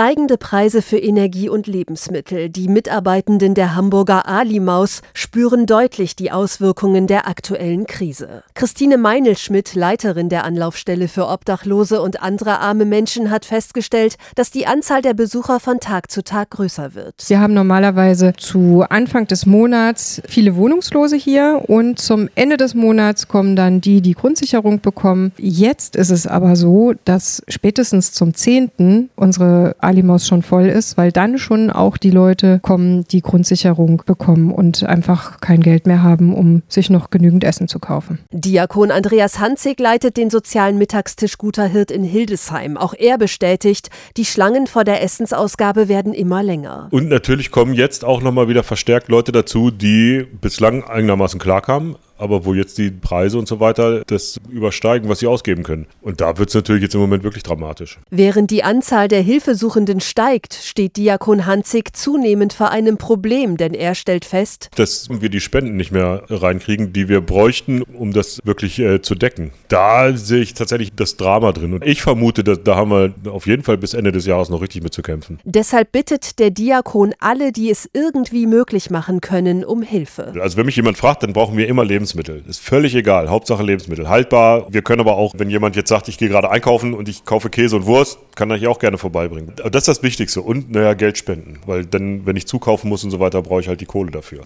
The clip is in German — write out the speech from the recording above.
Steigende Preise für Energie und Lebensmittel. Die Mitarbeitenden der Hamburger Ali-Maus spüren deutlich die Auswirkungen der aktuellen Krise. Christine Meinelschmidt, Leiterin der Anlaufstelle für Obdachlose und andere arme Menschen, hat festgestellt, dass die Anzahl der Besucher von Tag zu Tag größer wird. Wir haben normalerweise zu Anfang des Monats viele Wohnungslose hier und zum Ende des Monats kommen dann die, die Grundsicherung bekommen. Jetzt ist es aber so, dass spätestens zum 10. unsere Alimaus schon voll ist, weil dann schon auch die Leute kommen, die Grundsicherung bekommen und einfach kein Geld mehr haben, um sich noch genügend Essen zu kaufen. Diakon Andreas Hanzig leitet den sozialen Mittagstisch Guter Hirt in Hildesheim. Auch er bestätigt, die Schlangen vor der Essensausgabe werden immer länger. Und natürlich kommen jetzt auch nochmal wieder verstärkt Leute dazu, die bislang einigermaßen klarkamen, aber wo jetzt die Preise und so weiter das übersteigen, was sie ausgeben können. Und da wird es natürlich jetzt im Moment wirklich dramatisch. Während die Anzahl der Hilfesuchenden steigt, steht Diakon Hanzig zunehmend vor einem Problem, denn er stellt fest, dass wir die Spenden nicht mehr reinkriegen, die wir bräuchten, um das wirklich äh, zu decken. Da sehe ich tatsächlich das Drama drin. Und ich vermute, dass, da haben wir auf jeden Fall bis Ende des Jahres noch richtig mit zu kämpfen. Deshalb bittet der Diakon alle, die es irgendwie möglich machen können, um Hilfe. Also wenn mich jemand fragt, dann brauchen wir immer Lebensmittel. Lebensmittel. Ist völlig egal. Hauptsache Lebensmittel. Haltbar. Wir können aber auch, wenn jemand jetzt sagt, ich gehe gerade einkaufen und ich kaufe Käse und Wurst, kann er hier auch gerne vorbeibringen. Das ist das Wichtigste. Und, naja, Geld spenden. Weil dann, wenn ich zukaufen muss und so weiter, brauche ich halt die Kohle dafür.